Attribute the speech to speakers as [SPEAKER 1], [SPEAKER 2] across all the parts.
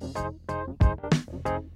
[SPEAKER 1] close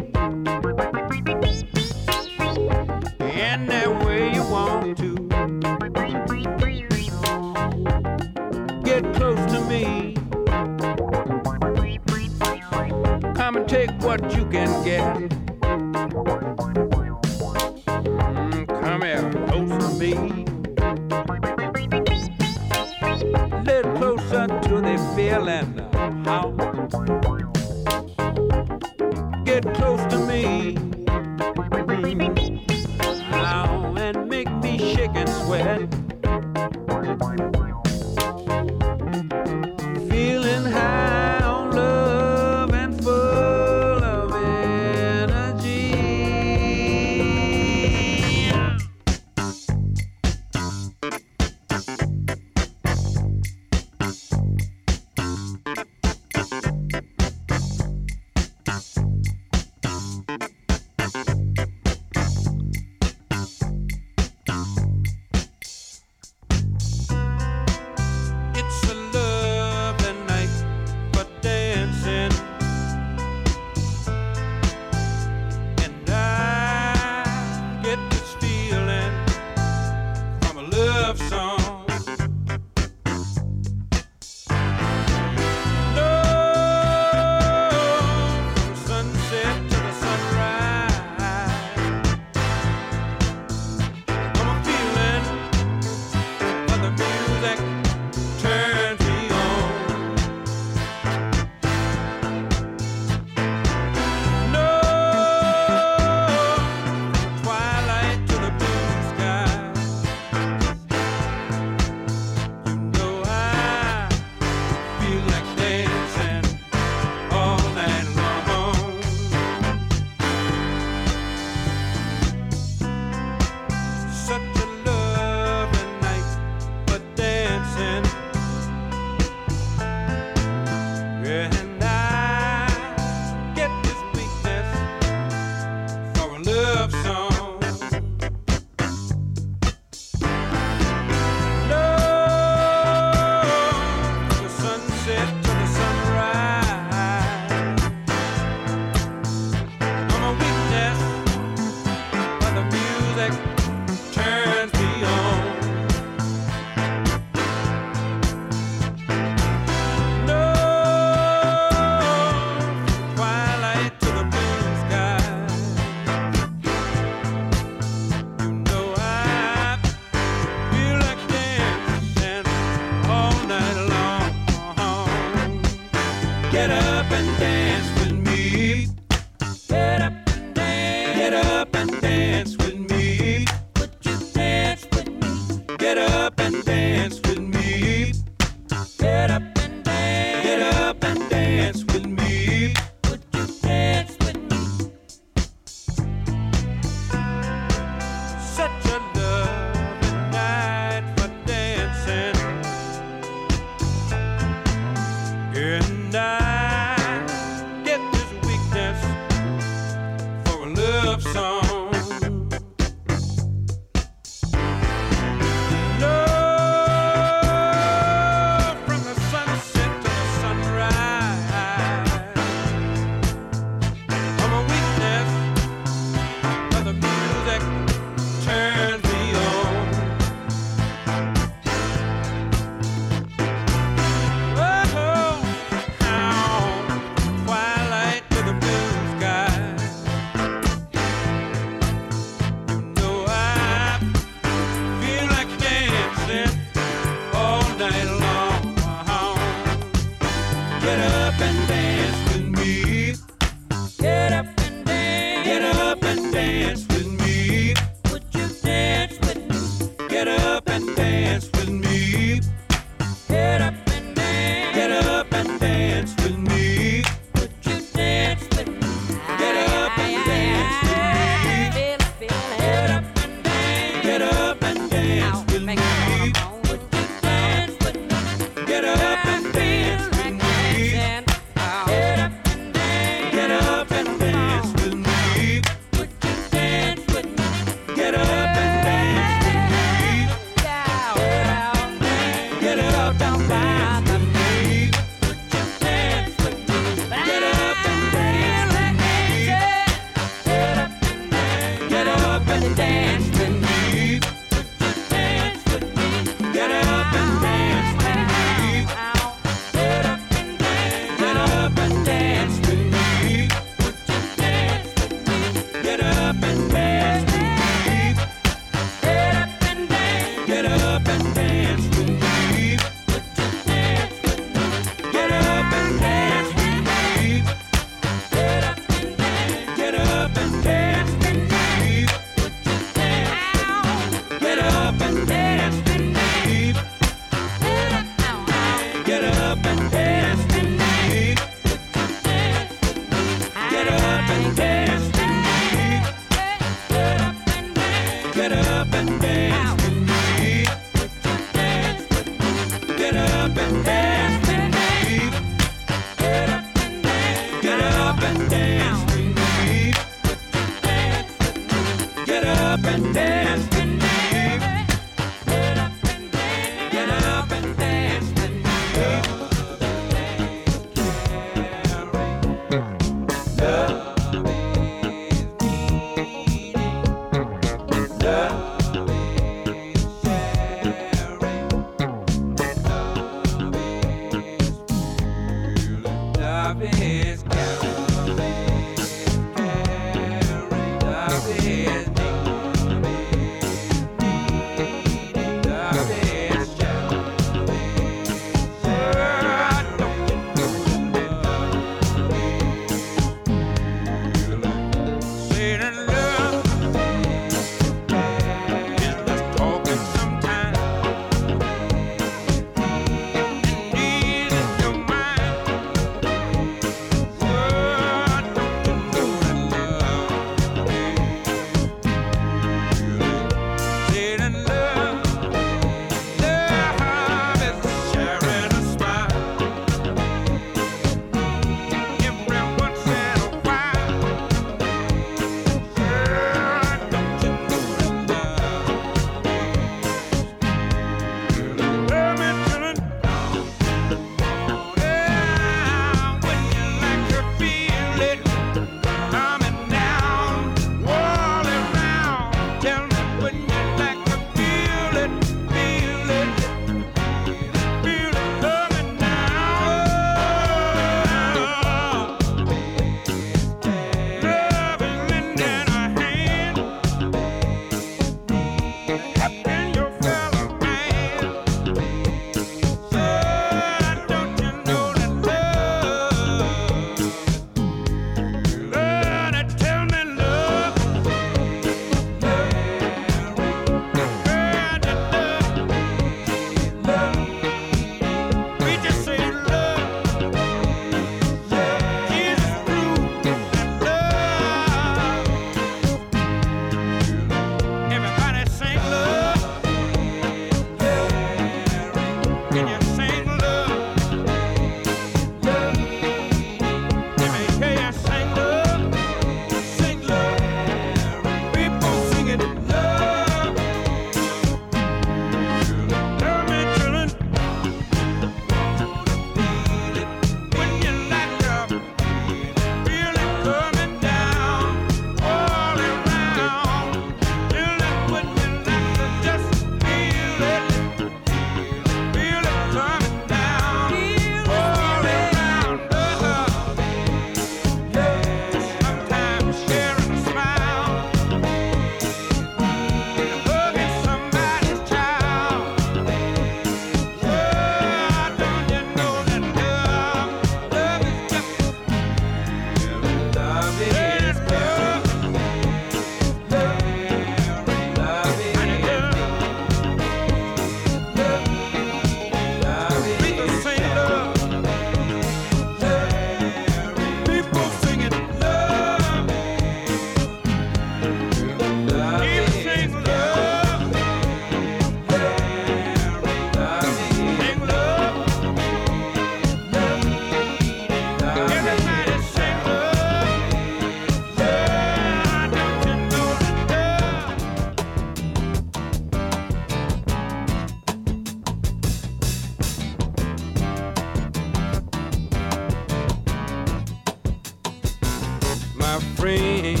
[SPEAKER 1] our friends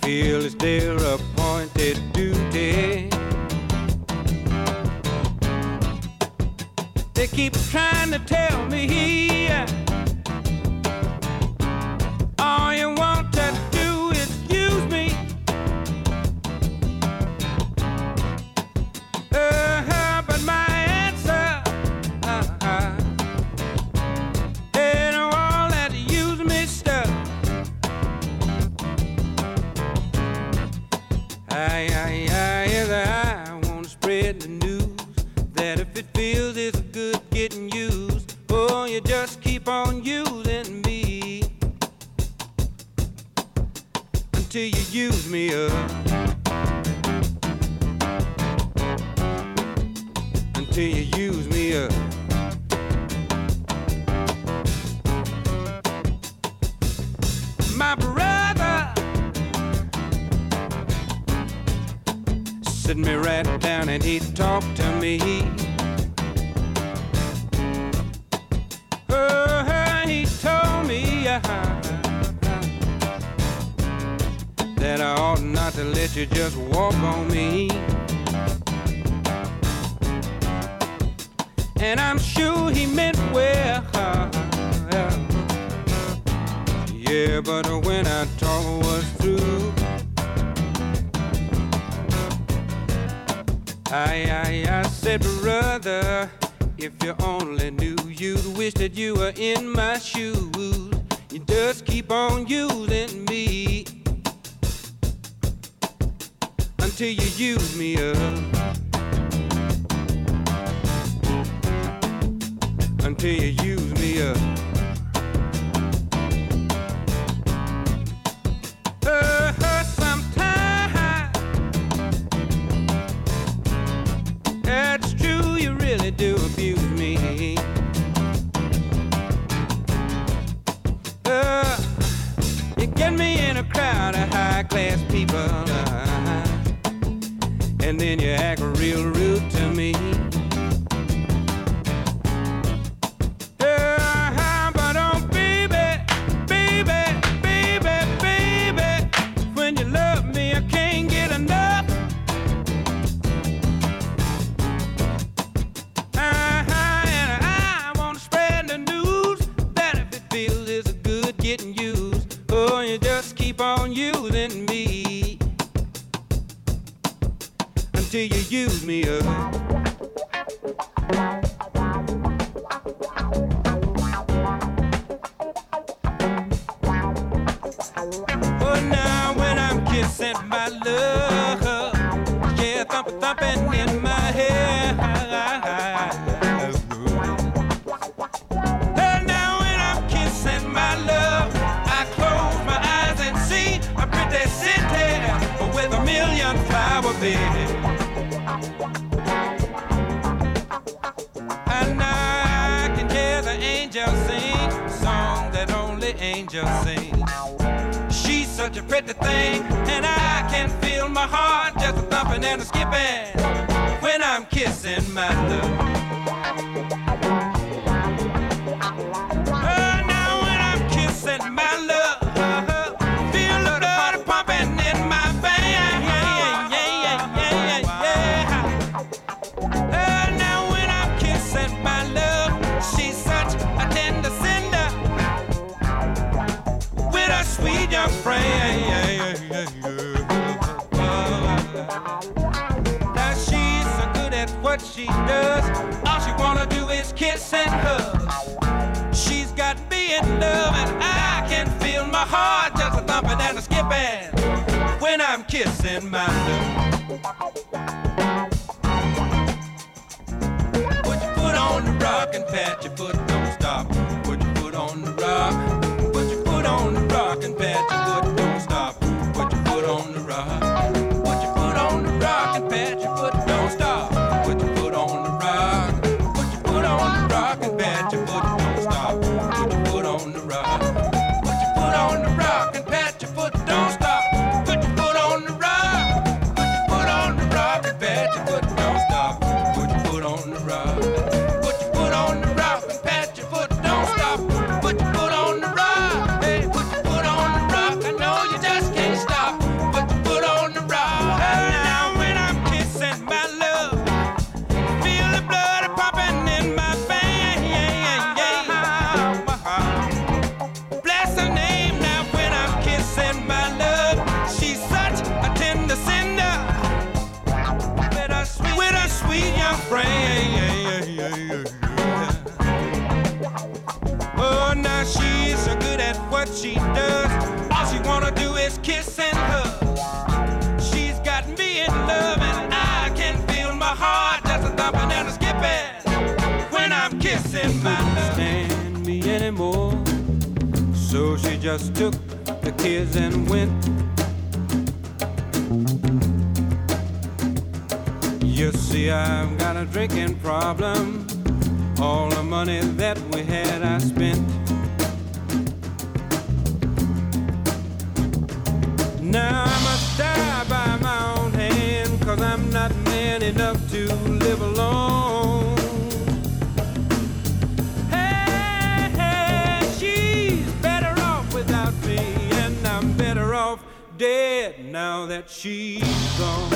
[SPEAKER 1] feel it's their appointed duty. They keep trying to tell me. Yeah until you use me up. She's got me in love, and I can feel my heart just a thumping and a skipping when I'm kissing my love. Put your foot on the rock and pat your foot, don't stop. Put your foot on the rock. So she just took the kids and went. You see, I've got a drinking problem. All the money that we had, I spent. Now dead now that she's gone.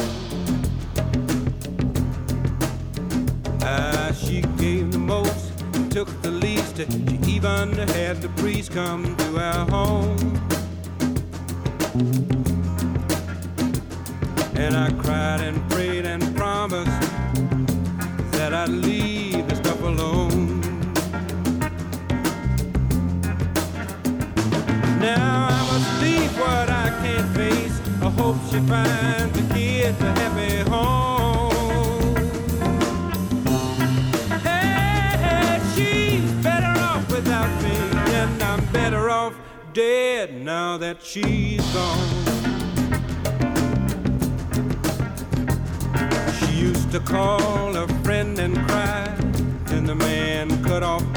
[SPEAKER 1] Ah, she gave the most and took the least. She even had the priest come to our home. And I cried and find the kids a happy home. Hey, she's better off without me, and I'm better off dead now that she's gone. She used to call a friend and cry, and the man cut off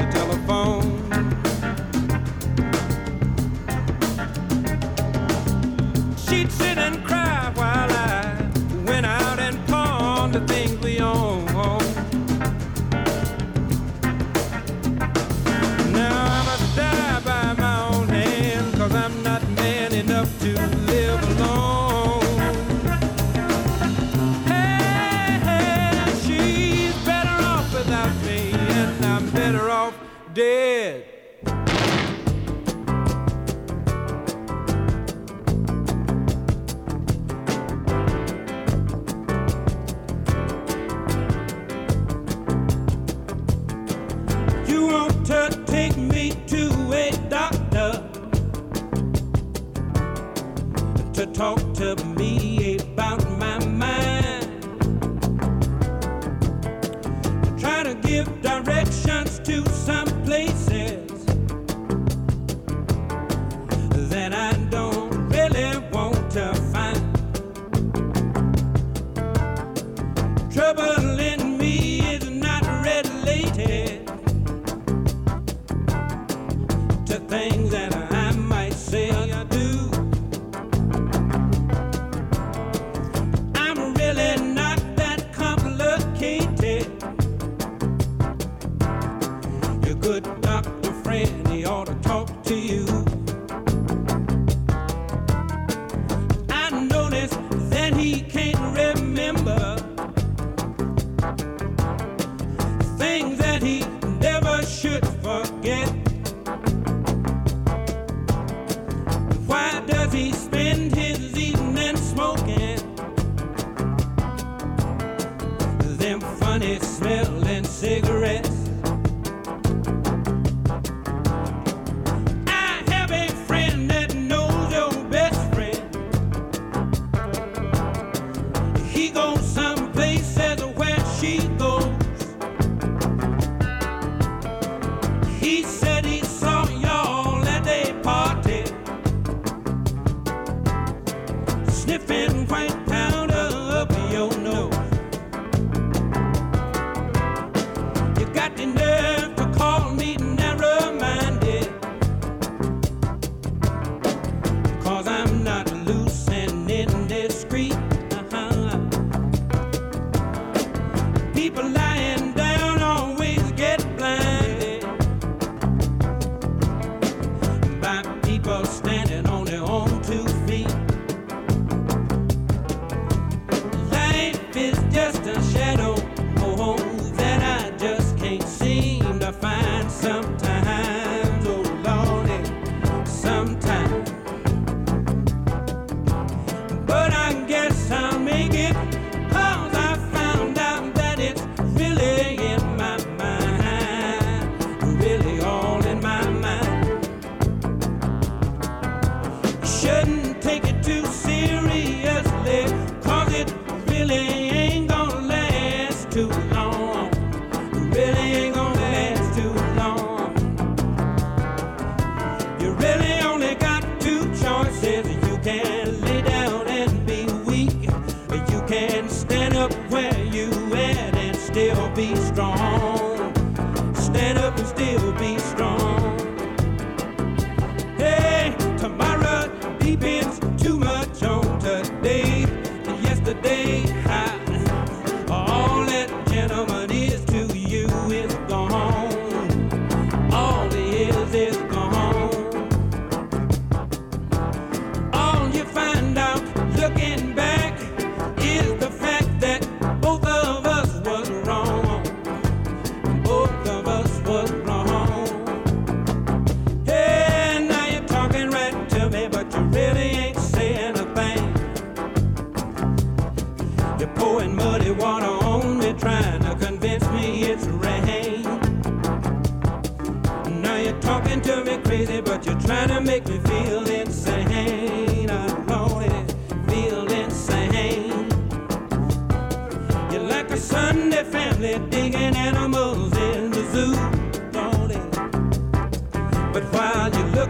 [SPEAKER 1] turn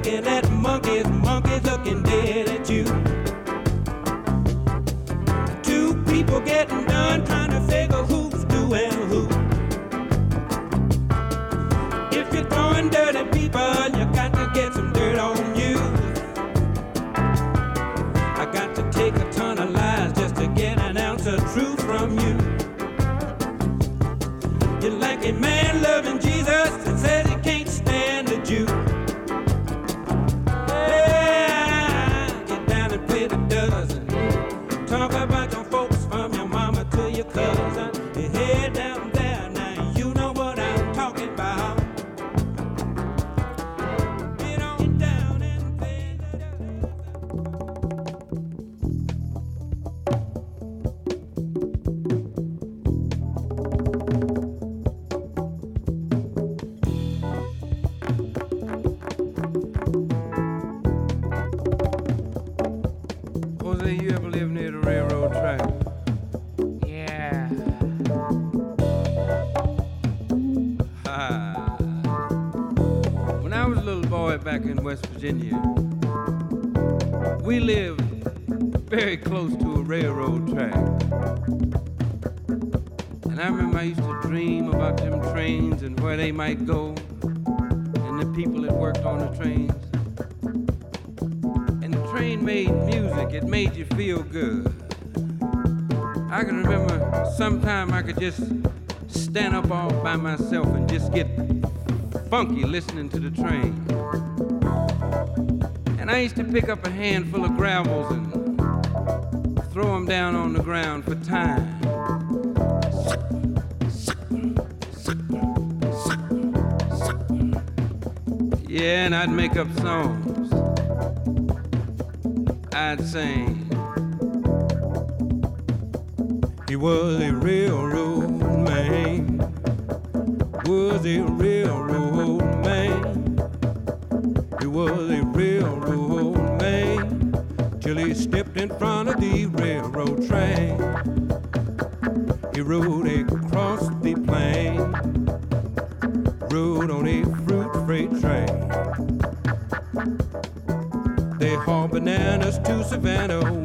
[SPEAKER 1] looking at monkeys, monkeys looking dead at you. Two people getting done trying to figure who's doing who. If you're throwing dirty people, you got to get some dirt on you. I got to take a ton of lies just to get an ounce of truth from you. You're like a man loving Jesus
[SPEAKER 2] could just stand up all by myself and just get funky listening to the train. And I used to pick up a handful of gravels and throw them down on the ground for time. Yeah, and I'd make up songs. I'd sing. He was a railroad man. Was a railroad man. He was a railroad man till he stepped in front of the railroad train. He rode across the plain, rode on a fruit freight train. They haul bananas to Savannah,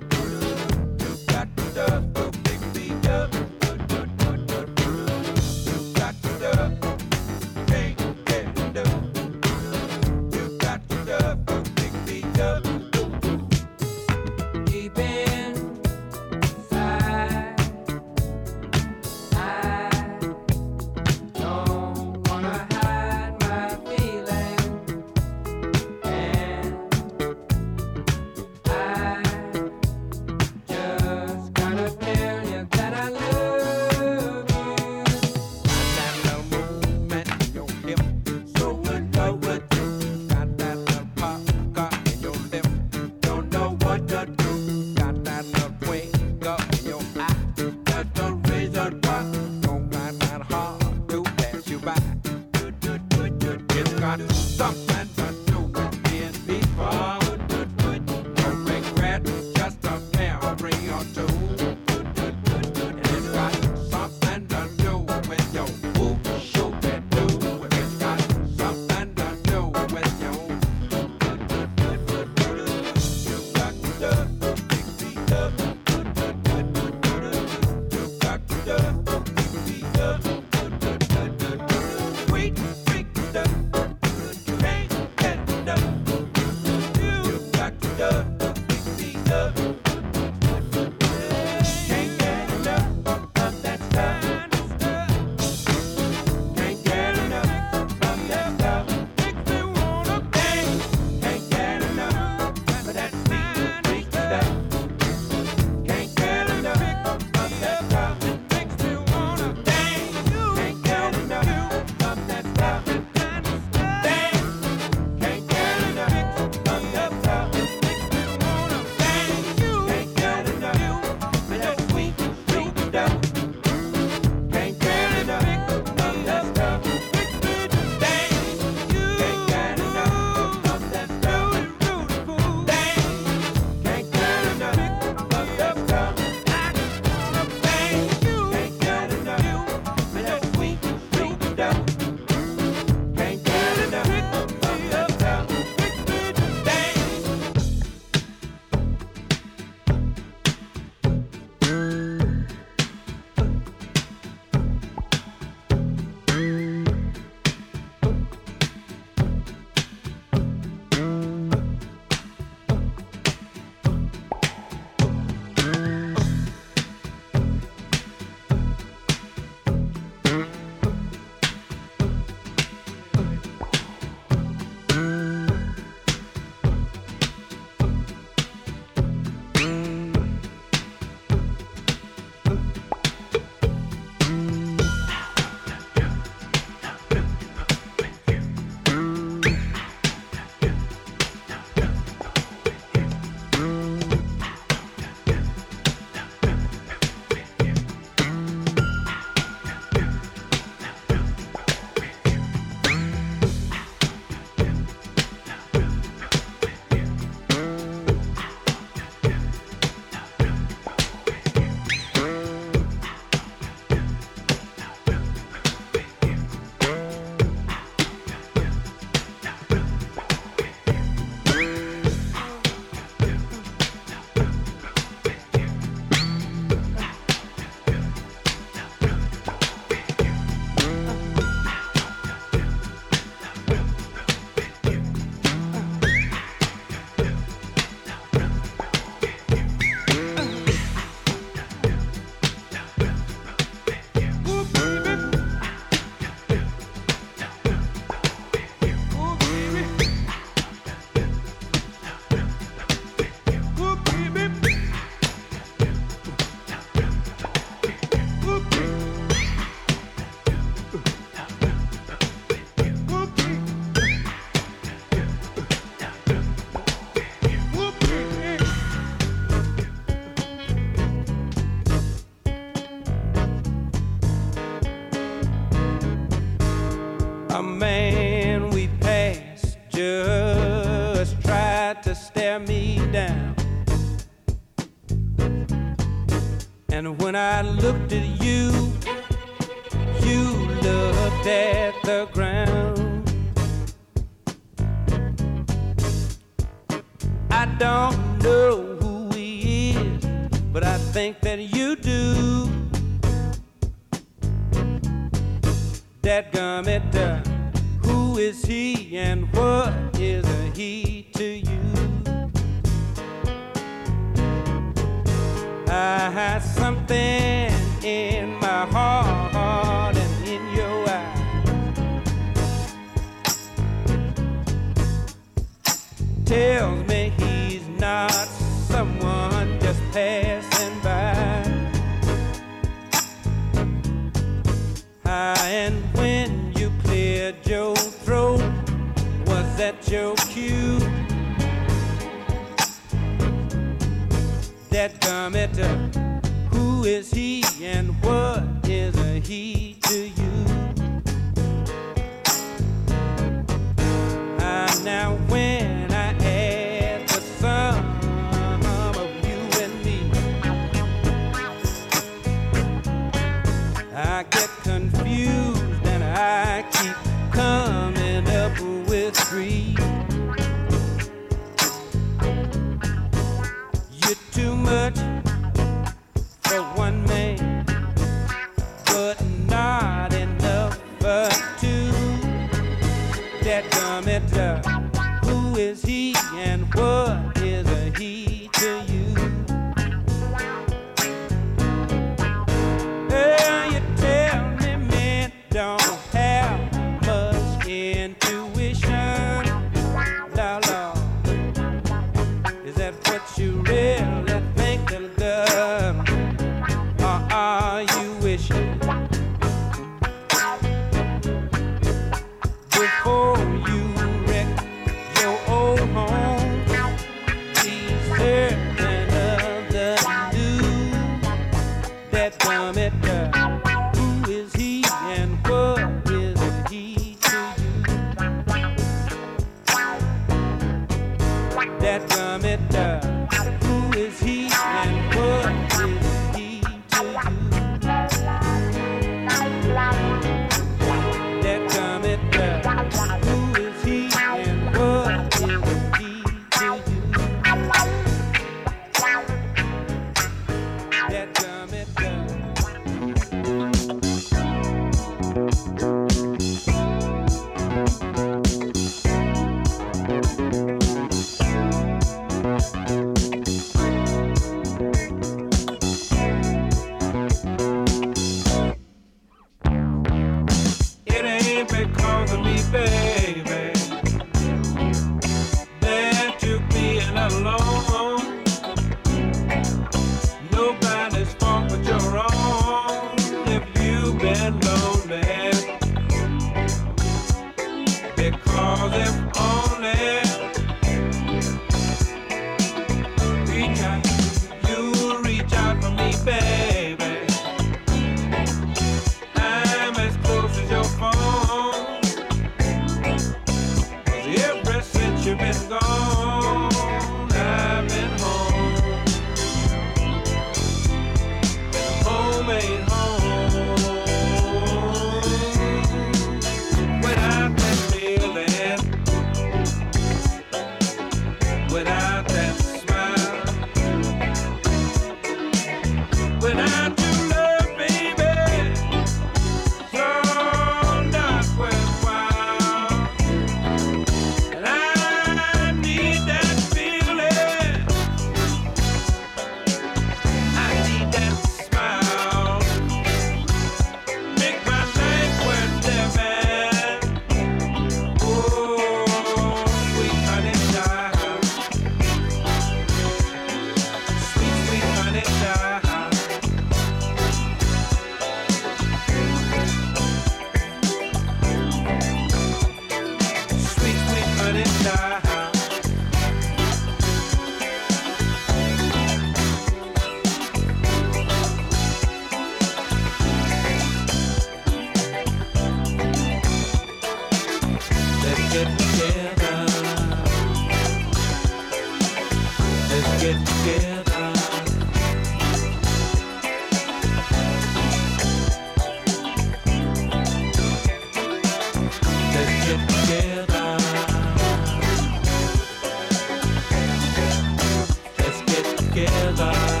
[SPEAKER 2] Don't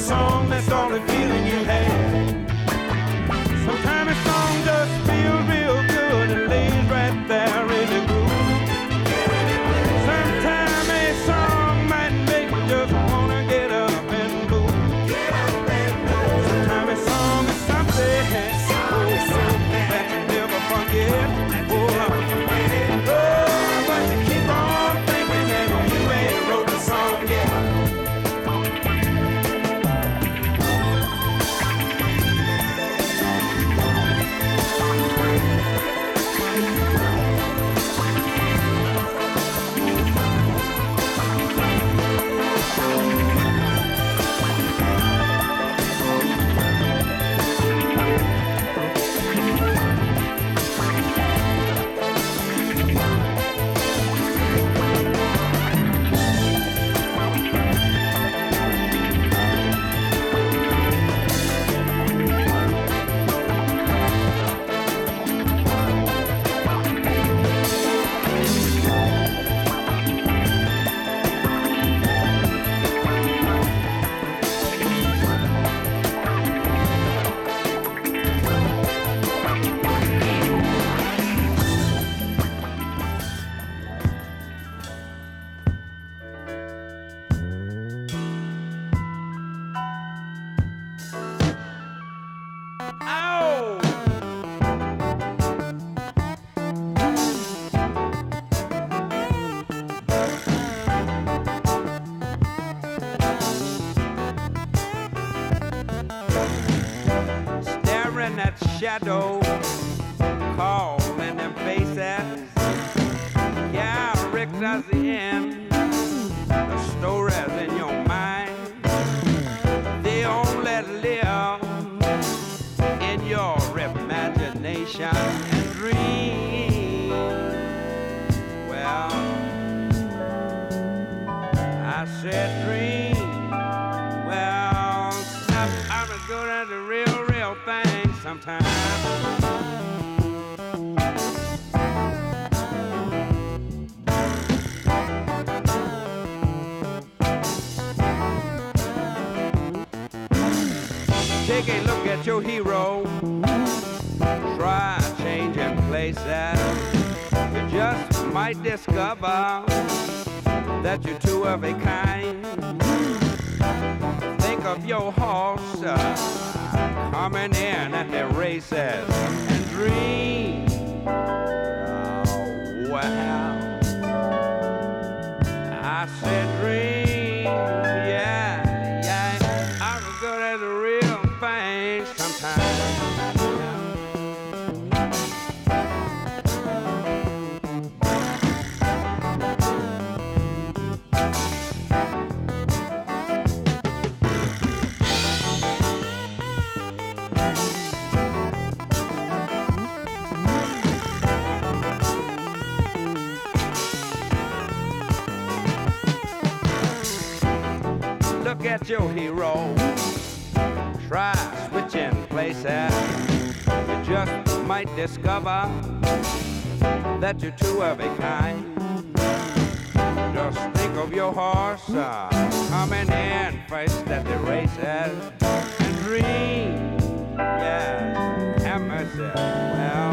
[SPEAKER 2] song, that started feeling your head. As the end. The story's in your mind. They only live in your imagination and dreams. Well, I said dreams. Well, I'm, I'm as good as the real, real thing sometimes. not your hero. Try changing places. You just might discover that you're two of a kind. Think of your horse uh, coming in at the races and dream. Oh, wow. I said dream, yeah. Forget your hero. Try switching places. You just might discover that you're two of a kind. Just think of your horse uh, coming in first at the races and dream. Have mercy. Well,